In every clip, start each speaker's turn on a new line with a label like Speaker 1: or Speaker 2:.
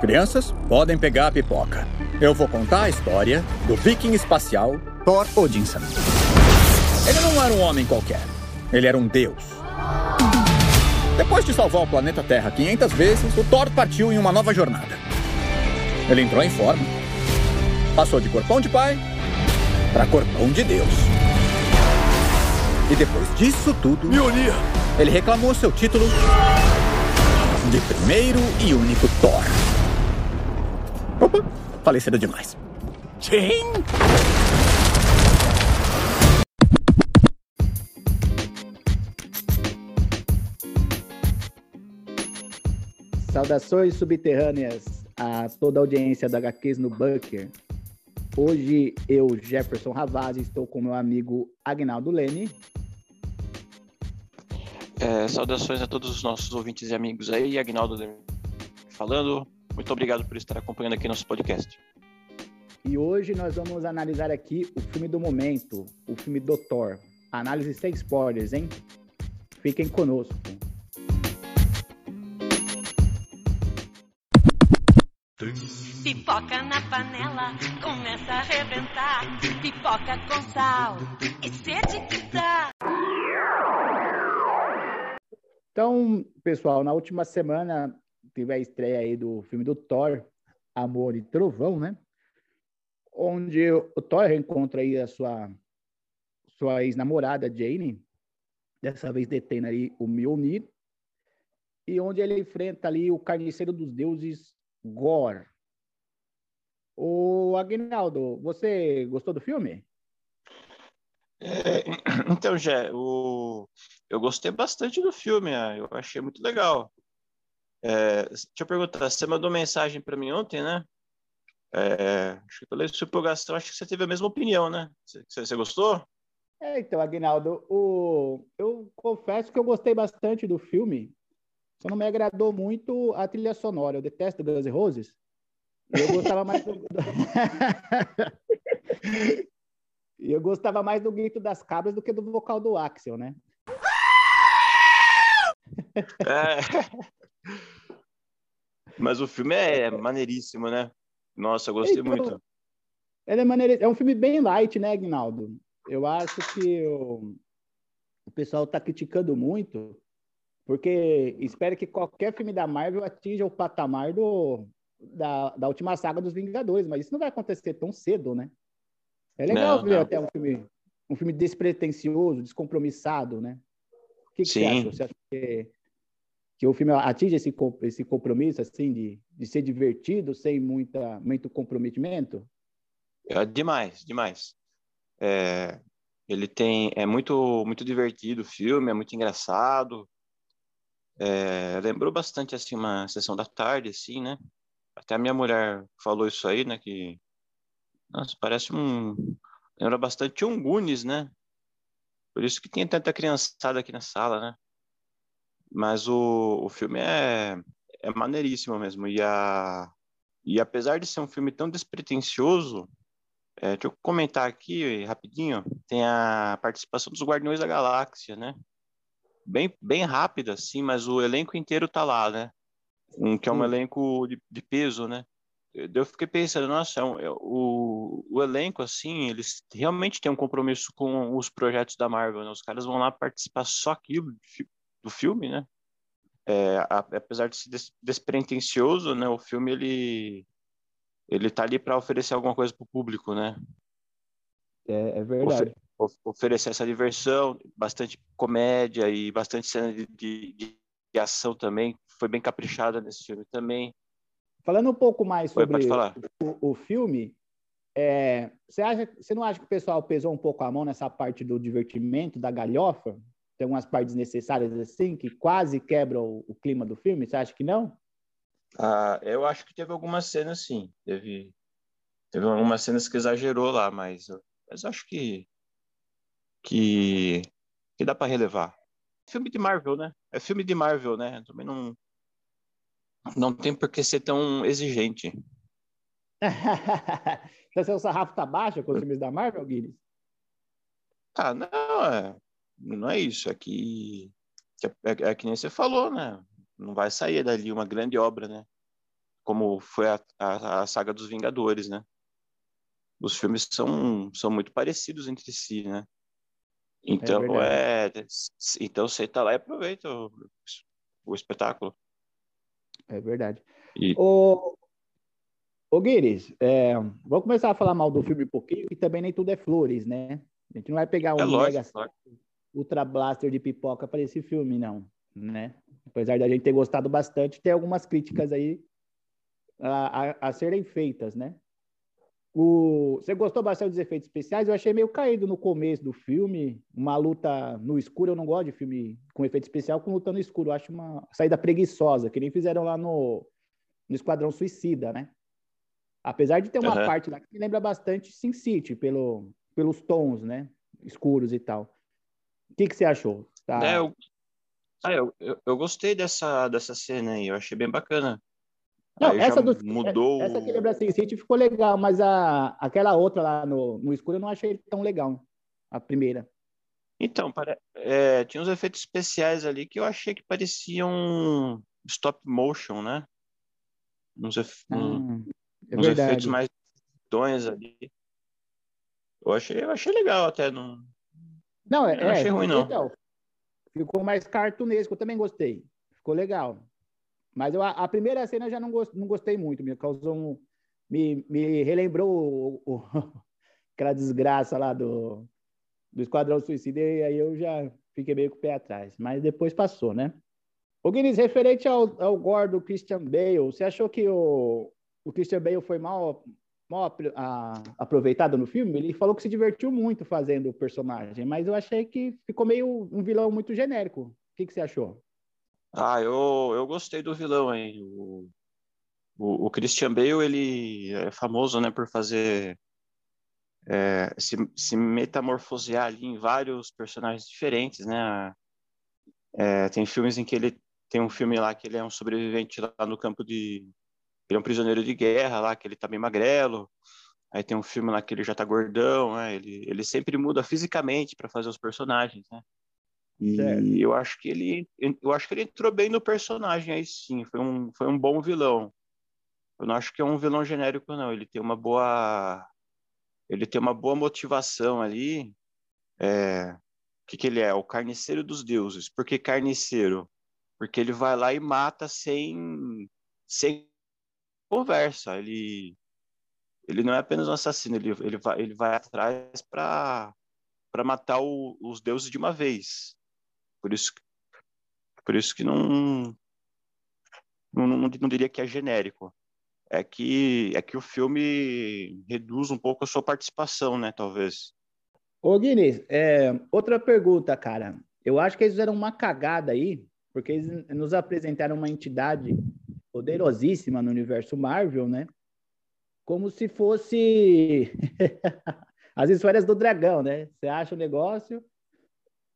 Speaker 1: Crianças, podem pegar a pipoca. Eu vou contar a história do viking espacial Thor Odinson. Ele não era um homem qualquer. Ele era um deus. Depois de salvar o planeta Terra 500 vezes, o Thor partiu em uma nova jornada. Ele entrou em forma. Passou de corpão de pai para corpão de Deus. E depois disso tudo,
Speaker 2: Mjolnir!
Speaker 1: ele reclamou seu título de primeiro e único Thor. Opa, falei cedo demais.
Speaker 2: Sim!
Speaker 3: Saudações subterrâneas a toda a audiência da HQs no Bunker. Hoje eu, Jefferson Ravazzi, estou com meu amigo Agnaldo Lene.
Speaker 4: É, saudações a todos os nossos ouvintes e amigos aí, Agnaldo falando. Muito obrigado por estar acompanhando aqui nosso podcast.
Speaker 3: E hoje nós vamos analisar aqui o filme do momento, o filme do Thor. Análise sem spoilers, hein? Fiquem conosco.
Speaker 5: Pipoca na panela, começa a arrebentar. Pipoca com sal, e sede que dá.
Speaker 3: Então, pessoal, na última semana teve a estreia aí do filme do Thor, Amor e Trovão, né? Onde o Thor reencontra aí a sua, sua ex-namorada, Jane, dessa vez detendo aí o Mjolnir, e onde ele enfrenta ali o carniceiro dos deuses, Gore. O Agnaldo, você gostou do filme?
Speaker 4: É, então, Jé, o... eu gostei bastante do filme, ah, eu achei muito legal. É, deixa eu perguntar, você mandou mensagem para mim ontem, né? É, acho que pela sua empolgação, acho que você teve a mesma opinião, né? Você, você gostou?
Speaker 3: É, então, Agnaldo, o... eu confesso que eu gostei bastante do filme, só não me agradou muito a trilha sonora. Eu detesto Guns N' Roses. Eu gostava mais do... Eu gostava mais do grito das cabras do que do vocal do Axel, né?
Speaker 4: É. Mas o filme é maneiríssimo, né? Nossa, eu gostei
Speaker 3: Então,
Speaker 4: muito.
Speaker 3: Ele é, maneiro... é um filme bem light, né, Agnaldo? Eu acho que o, o pessoal está criticando muito, porque espera que qualquer filme da Marvel atinja o patamar do, da, da última saga dos Vingadores, mas isso não vai acontecer tão cedo, né? É legal
Speaker 4: Não,
Speaker 3: ver
Speaker 4: não.
Speaker 3: até um filme, um filme despretensioso, descompromissado, né? O que, que você
Speaker 4: Sim.
Speaker 3: acha? Você acha que, que o filme atinge esse, esse compromisso, assim, de, de ser divertido, sem muita, muito comprometimento?
Speaker 4: É demais, demais. É, ele tem, é muito, muito divertido o filme, é muito engraçado. É, lembrou bastante assim uma sessão da tarde, assim, né? Até a minha mulher falou isso aí, né? Que nossa, parece um, lembra bastante um Goonies, né? Por isso que tem tanta criançada aqui na sala, né? Mas o, o filme é, é maneiríssimo mesmo. E, a, e apesar de ser um filme tão despretensioso, é, deixa eu comentar aqui rapidinho. Tem a participação dos Guardiões da Galáxia, né? Bem, bem rápida, assim, mas o elenco inteiro tá lá, né? Um, que é um
Speaker 3: Sim.
Speaker 4: elenco de, de peso, né? Eu eu fiquei pensando, nossa, é um- é o, o elenco, assim, eles realmente têm um compromisso com os projetos da Marvel, né? Os caras vão lá participar só aquilo do filme, né? É, a- apesar de ser des, despretensioso, né? O filme, ele, ele tá ali para oferecer alguma coisa pro público, né?
Speaker 3: É, é verdade.
Speaker 4: of- oferecer essa diversão, bastante comédia e bastante cena de, de, de- ação também. Foi bem caprichada nesse filme também.
Speaker 3: Falando um pouco mais sobre o, o filme, é, você, acha, você não acha que o pessoal pesou um pouco a mão nessa parte do divertimento, da galhofa? Tem algumas partes necessárias assim, que quase quebram o, o clima do filme? Você acha que não?
Speaker 4: Ah, eu acho que teve algumas cenas, sim. Teve, teve algumas cenas que exagerou lá, mas, mas acho que, que, que dá para relevar. Filme de Marvel, né? É filme de Marvel, né? Também não, não tem por que ser tão exigente.
Speaker 3: então, seu sarrafo tá baixo com os filmes da Marvel, Guinness?
Speaker 4: Ah, não, é, não é isso. É que, que é, é que nem você falou, né? Não vai sair dali uma grande obra, né? como foi a, a, a, saga dos Vingadores, né? Os filmes são, são muito parecidos entre si, né? Então é, é então você tá lá e aproveita o, o espetáculo.
Speaker 3: É verdade. E... O, Ô, Guiris, é, vamos começar a falar mal do filme um pouquinho, e também nem tudo é flores, né? A gente não vai pegar um é mega Ultra Blaster de pipoca para esse filme, não, né? Apesar da gente ter gostado bastante, tem algumas críticas aí a, a, a serem feitas, né? O, você gostou bastante dos efeitos especiais? Eu achei meio caído no começo do filme, uma luta no escuro. Eu não gosto de filme com efeito especial com luta no escuro. Eu acho uma saída preguiçosa, que nem fizeram lá no, no Esquadrão Suicida, né? Apesar de ter uma uhum. parte lá que me lembra bastante Sin City, pelo, pelos tons, né? Escuros e tal. O que, que você achou?
Speaker 4: Tá... É, eu, ah, eu, eu, eu, gostei dessa, dessa cena aí, eu achei bem bacana.
Speaker 3: Não, essa do, mudou... Essa que lembra Sin City ficou legal, mas a, aquela outra lá no, no escuro eu não achei tão legal, a primeira.
Speaker 4: Então, para, é, tinha uns efeitos especiais ali que eu achei que pareciam stop motion, né? Uns, ah, um, é uns efeitos mais dons ali. Eu achei, eu achei legal até. Não,
Speaker 3: não, é, não achei é, ruim, não. Então, ficou mais cartunesco, eu também gostei. Ficou legal. Mas eu, a, primeira cena eu já não, gost, não gostei muito, me causou um. Me, me relembrou o, o, aquela desgraça lá do, do Esquadrão Suicida, e aí eu já fiquei meio com o pé atrás. Mas depois passou, né? O Guinness, referente ao, ao gore do Christian Bale, você achou que o, o Christian Bale foi mal, mal a, aproveitado no filme, ele falou que se divertiu muito fazendo o personagem, mas eu achei que ficou meio um vilão muito genérico. O que, que você achou?
Speaker 4: Ah, eu, eu gostei do vilão, hein? O, o, o Christian Bale, ele é famoso, né, por fazer... É, se, se metamorfosear ali em vários personagens diferentes, né? É, tem filmes em que ele tem um filme lá que ele é um sobrevivente lá no campo de ele é um prisioneiro de guerra lá, que ele tá bem magrelo. Aí tem um filme lá que ele já tá gordão, né? Ele, ele sempre muda fisicamente para fazer os personagens, né? E certo. eu acho que ele eu acho que ele entrou bem no personagem aí sim, foi um foi um bom vilão. Eu não acho que é um vilão genérico não, ele tem uma boa ele tem uma boa motivação ali. É, o que, que ele é? O carniceiro dos deuses. Por que carniceiro? Porque ele vai lá e mata sem sem conversa. Ele, ele não é apenas um assassino, ele, ele, vai, ele vai atrás para matar o, os deuses de uma vez. Por isso, por isso que não, não, não, não diria que é genérico. É que, é que o filme reduz um pouco a sua participação, né? Talvez.
Speaker 3: Ô, Guinness, é, outra pergunta, cara. Eu acho que eles fizeram uma cagada aí, porque eles nos apresentaram uma entidade poderosíssima no universo Marvel, né? Como se fosse as histórias do dragão, né? Você acha o um negócio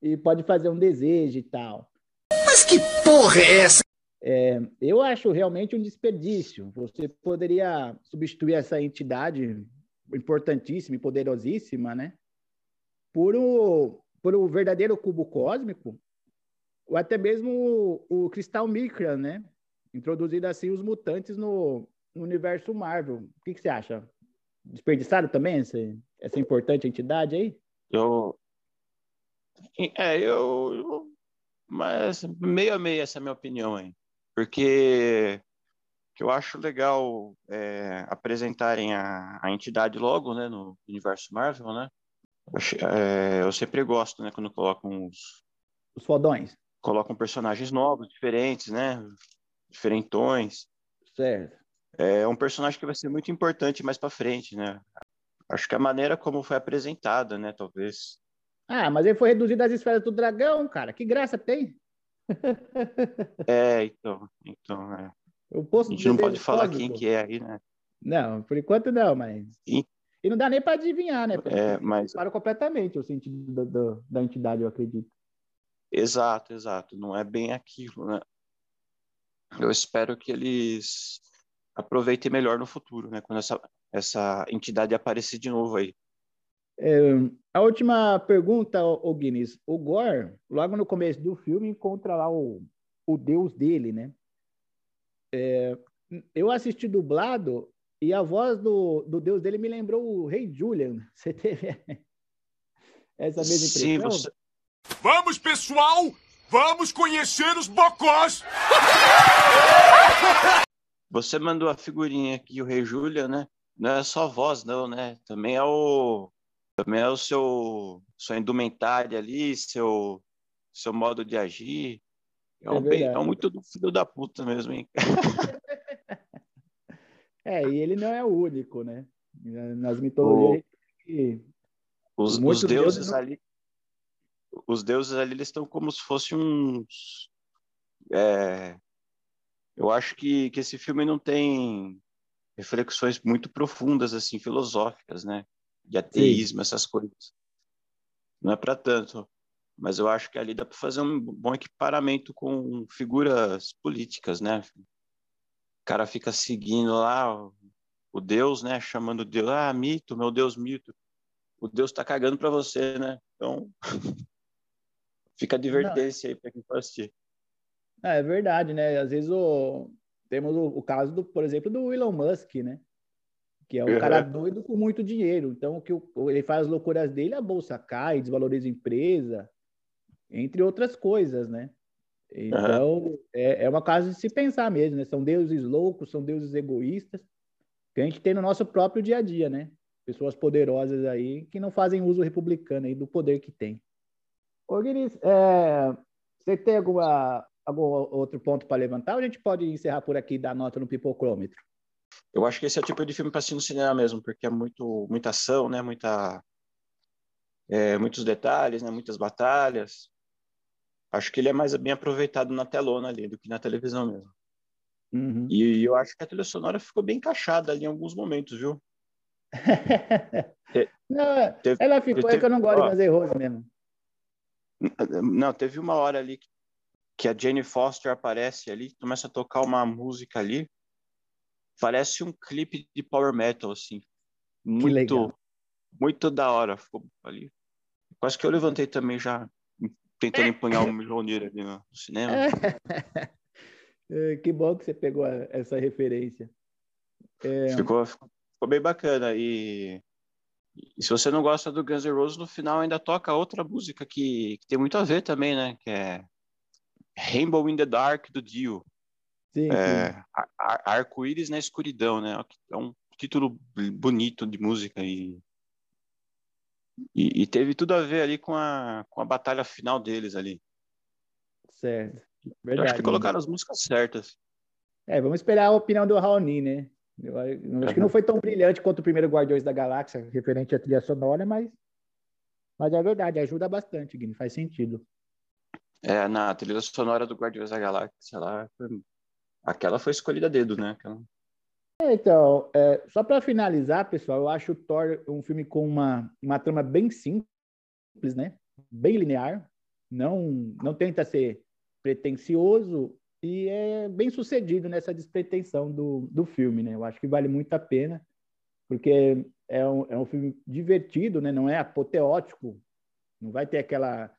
Speaker 3: e pode fazer um desejo e tal.
Speaker 2: Mas que porra é essa?
Speaker 3: É, eu acho realmente um desperdício. Você poderia substituir essa entidade importantíssima e poderosíssima, né? Por o, por o verdadeiro cubo cósmico, ou até mesmo o, o cristal Micra, né? Introduzido assim os mutantes no, no universo Marvel. O que, que, você acha? Desperdiçaram também essa, essa importante entidade aí?
Speaker 4: Eu. É, eu, eu. Mas meio a meio essa é a minha opinião aí. Porque que eu acho legal é, apresentarem a, a entidade logo, né, no universo Marvel, né? Eu, é, eu sempre gosto, né, quando colocam os...
Speaker 3: Os fodões.
Speaker 4: Colocam personagens novos, diferentes, né? Diferentões.
Speaker 3: Certo.
Speaker 4: É um personagem que vai ser muito importante mais para frente, né? Acho que a maneira como foi apresentada, né, talvez.
Speaker 3: Ah, mas ele foi reduzido às esferas do dragão, cara. Que graça tem?
Speaker 4: é, então, então, é. a gente não pode falar quem que é aí, né?
Speaker 3: Não, por enquanto não, mas. E, e não dá nem para adivinhar, né?
Speaker 4: Porque é, mas.
Speaker 3: Para completamente o sentido da, da, da entidade, eu acredito.
Speaker 4: Exato, exato. Não é bem aquilo, né? Eu espero que eles aproveitem melhor no futuro, né? Quando essa, essa entidade aparecer de novo aí.
Speaker 3: É, a última pergunta, o Guinness. O Gore, logo no começo do filme, encontra lá o, o deus dele, né? É, eu assisti dublado e a voz do, do deus dele me lembrou o Rei Julian. Você teve essa mesma
Speaker 4: Sim,
Speaker 3: impressão?
Speaker 4: você,
Speaker 6: Vamos, pessoal! Vamos conhecer os bocós!
Speaker 4: você mandou a figurinha aqui, o Rei Júlia, né? Não é só voz, não, né? Também é o também é o seu sua indumentária ali, seu seu modo de agir. É,
Speaker 3: É
Speaker 4: um bem, é muito do filho da puta mesmo, hein?
Speaker 3: É, e ele não é o único, né? Nas mitologias, que-
Speaker 4: Os, os deuses
Speaker 3: deuses não-
Speaker 4: ali, os deuses ali, eles estão como se fossem uns. é, eu acho que, que esse filme não tem reflexões muito profundas, assim, filosóficas, né? De ateísmo, essas coisas. Não é para tanto. Mas eu acho que ali dá para fazer um bom equiparamento com figuras políticas, né? O cara fica seguindo lá o, Deus, né? Chamando Deus, ah, mito, meu Deus, mito o Deus tá cagando para você, né? Então, fica a advertência aí para quem for assistir.
Speaker 3: Ah, é verdade, né? Às vezes o... temos o, o caso, do, por exemplo, do Elon Musk, né? Que é um
Speaker 4: Uhum.
Speaker 3: cara doido com muito dinheiro. Então, o que o- ele faz as loucuras dele, a bolsa cai, desvaloriza a empresa, entre outras coisas, né? Então, é, é uma casa de se pensar mesmo, né? São deuses loucos, são deuses egoístas, que a gente tem no nosso próprio dia a dia, né? Pessoas poderosas aí que não fazem uso republicano aí do poder que tem. Ô, Guinness, é, você tem alguma, algum outro ponto para levantar ou a gente pode encerrar por aqui e dar nota no pipocrômetro?
Speaker 4: Eu acho que esse é o tipo de filme para assistir no cinema mesmo, porque é muito, muita ação, né? Muita, é, muitos detalhes, né? Muitas batalhas. Acho que ele é mais bem aproveitado na telona ali do que na televisão mesmo.
Speaker 3: Uhum.
Speaker 4: E eu acho que a trilha sonora ficou bem encaixada ali em alguns momentos, viu?
Speaker 3: Não,
Speaker 4: Teve-
Speaker 3: ela ficou, é
Speaker 4: teve-
Speaker 3: que eu não gosto
Speaker 4: ó.
Speaker 3: de fazer Rose mesmo.
Speaker 4: Não, teve uma hora ali que- a Jane Foster aparece ali, começa a tocar uma música ali. Parece um clipe de power metal, assim. Muito, muito da hora. Ficou ali. Quase que eu levantei também já, tentando empunhar um milioneiro ali no cinema.
Speaker 3: É, que bom que você pegou essa referência. É,
Speaker 4: Ficou, ficou bem bacana. E, e se você não gosta do Guns N' Roses, no final ainda toca outra música que, que tem muito a ver também, né? Que é Rainbow in the Dark do Dio.
Speaker 3: sim, sim.
Speaker 4: É, Ar- Arco-Íris na Escuridão, né? É um título bonito de música e, e, e teve tudo a ver ali com a, com a batalha final deles ali.
Speaker 3: certo.
Speaker 4: Eu
Speaker 3: Verdade.
Speaker 4: acho que colocaram as músicas certas.
Speaker 3: É, vamos esperar a opinião do Raoni, né? Eu, acho que não foi tão brilhante quanto o primeiro Guardiões da Galáxia, referente à trilha sonora, mas, mas é verdade, ajuda bastante, Guilherme, faz sentido.
Speaker 4: É, na trilha sonora do Guardiões da Galáxia lá, foi- aquela foi escolhida a dedo, né? Aquela-
Speaker 3: Então, é, só para finalizar, pessoal, eu acho o Thor um filme com uma, uma trama bem simples, né? Bem linear, não, não tenta ser pretencioso e é bem sucedido nessa despretensão do, do filme, né? Eu acho que vale muito a pena, porque é um, é um filme divertido, né? Não é apoteótico, não vai ter aquela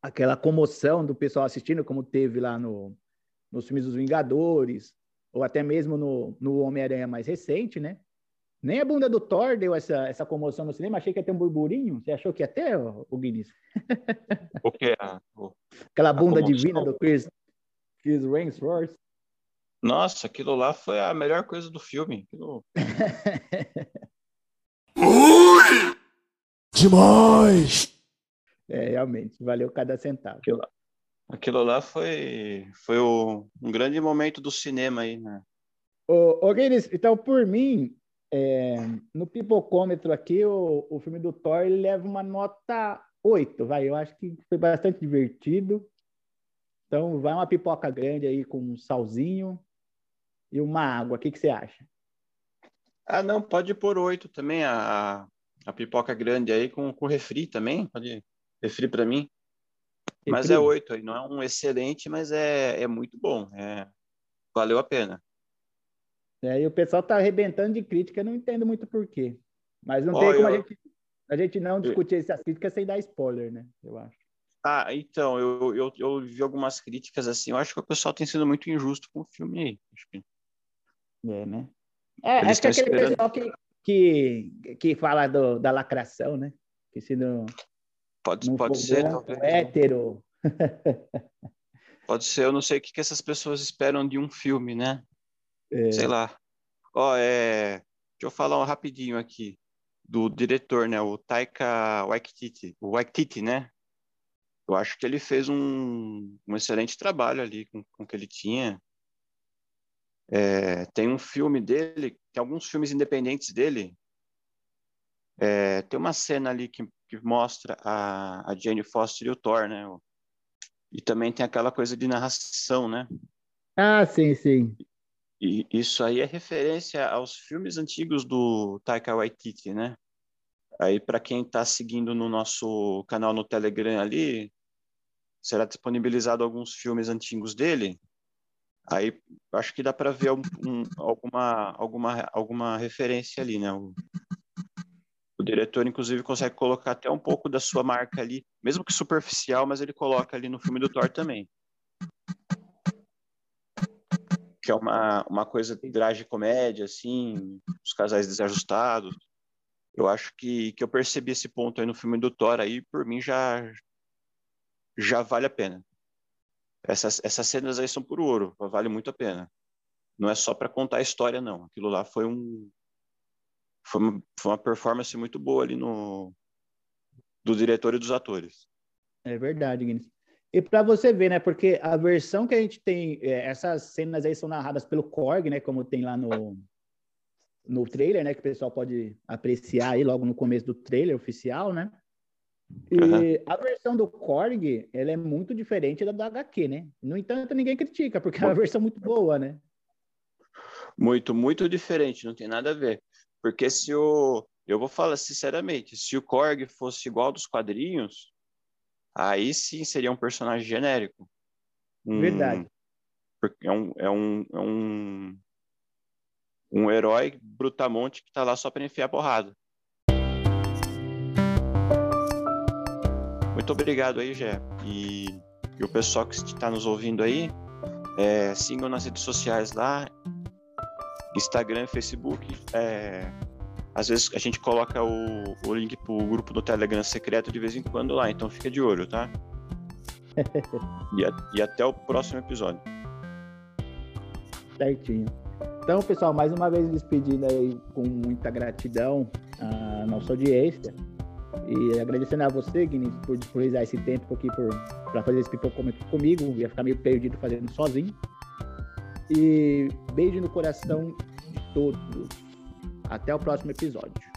Speaker 3: aquela comoção do pessoal assistindo, como teve lá no, nos filmes dos Vingadores, ou até mesmo no, no Homem-Aranha mais recente, né? Nem a bunda do Thor deu essa, essa comoção no cinema. Achei que ia ter um burburinho. Você achou que ia ter, o, Guinness?
Speaker 4: O que? O-
Speaker 3: Aquela bunda divina do Chris, Chris Hemsworth.
Speaker 4: Nossa, aquilo lá foi a melhor coisa do filme. Aquilo-
Speaker 6: Demais!
Speaker 3: É, realmente, valeu cada centavo.
Speaker 4: Aquilo lá, aquilo lá foi, foi o- um grande momento do cinema aí, né?
Speaker 3: Ô, ô Guinness, então, por mim, é, no pipocômetro aqui, o, o filme do Thor leva uma nota 8, vai. Eu acho que foi bastante divertido. Então, vai uma pipoca grande aí com um salzinho e uma água. O que, que você acha?
Speaker 4: Ah, não, pode pôr oito também, a, a pipoca grande aí com, com refri também, pode refri para mim. Mas é
Speaker 3: Refri?
Speaker 4: oito aí, não é um excelente, mas é, é muito bom, é, valeu a pena.
Speaker 3: É, e o pessoal tá arrebentando de crítica, não entendo muito por quê. Mas não tem como a,
Speaker 4: eu-
Speaker 3: gente, a gente não discutir essas críticas sem dar spoiler, né? Eu acho.
Speaker 4: Ah, então, eu, eu, eu vi algumas críticas assim, eu acho que o pessoal tem sido muito injusto com o filme aí. Acho que
Speaker 3: É, né? É, acho que é aquele esperando... pessoal que, que, que fala do, da lacração, né? Que se não.
Speaker 4: Pode, não pode ser,
Speaker 3: bom, hétero.
Speaker 4: Pode ser, eu não sei o que, que essas pessoas esperam de um filme, né? É. Sei lá. Ó, é... Deixa eu falar um rapidinho aqui do diretor, né? O Taika Waititi, o Waititi, né? Eu acho que ele fez um, um excelente trabalho ali com, com o que ele tinha. É, tem um filme dele, tem alguns filmes independentes dele. É, tem uma cena ali que, que mostra a, a Jane Foster e o Thor, né? E também tem aquela coisa de narração, né?
Speaker 3: Ah, sim, sim.
Speaker 4: E isso aí é referência aos filmes antigos do Taika Waititi, né? Aí, para quem está seguindo no nosso canal no Telegram ali, será disponibilizado alguns filmes antigos dele. Aí, acho que dá para ver um, um, alguma, alguma, alguma referência ali, né? O, o diretor, inclusive, consegue colocar até um pouco da sua marca ali, mesmo que superficial, mas ele coloca ali no filme do Thor também. Que é uma, uma coisa de comédia, assim, os casais desajustados. Eu acho que, que eu percebi esse ponto aí no filme do Thor, aí por mim já, já vale a pena. Essas, essas cenas aí são por ouro, vale muito a pena. Não é só para contar a história, não. Aquilo lá foi um, foi uma, foi uma performance muito boa ali no do diretor e dos atores.
Speaker 3: É verdade, Guinness. E para você ver, né? Porque a versão que a gente tem, é, essas cenas aí são narradas pelo Korg, né? Como tem lá no, no trailer, né? Que o pessoal pode apreciar aí logo no começo do trailer oficial, né? E uhum. a versão do Korg, ela é muito diferente da do HQ, né? No entanto, ninguém critica, porque é uma versão muito boa, né?
Speaker 4: Muito, muito diferente, não tem nada a ver. Porque se o. Eu vou falar sinceramente, se o Korg fosse igual dos quadrinhos, aí sim seria um personagem genérico.
Speaker 3: Um, Verdade.
Speaker 4: Porque é um, é um, é um, um herói brutamonte que tá lá só para enfiar porrada. Muito obrigado aí, Gé. E, e o pessoal que está nos ouvindo aí, é, sigam nas redes sociais lá, Instagram, Facebook. É, às vezes a gente coloca o, o link pro grupo do Telegram secreto de vez em quando lá, então fica de olho, tá? e, a, e até o próximo episódio.
Speaker 3: Certinho. Então, pessoal, mais uma vez despedindo aí com muita gratidão à nossa audiência. E agradecendo a você, Guinness, por disponibilizar esse tempo aqui para fazer esse pipocômetro comigo. Ia ficar meio perdido fazendo sozinho. E beijo no coração de todos. Até o próximo episódio.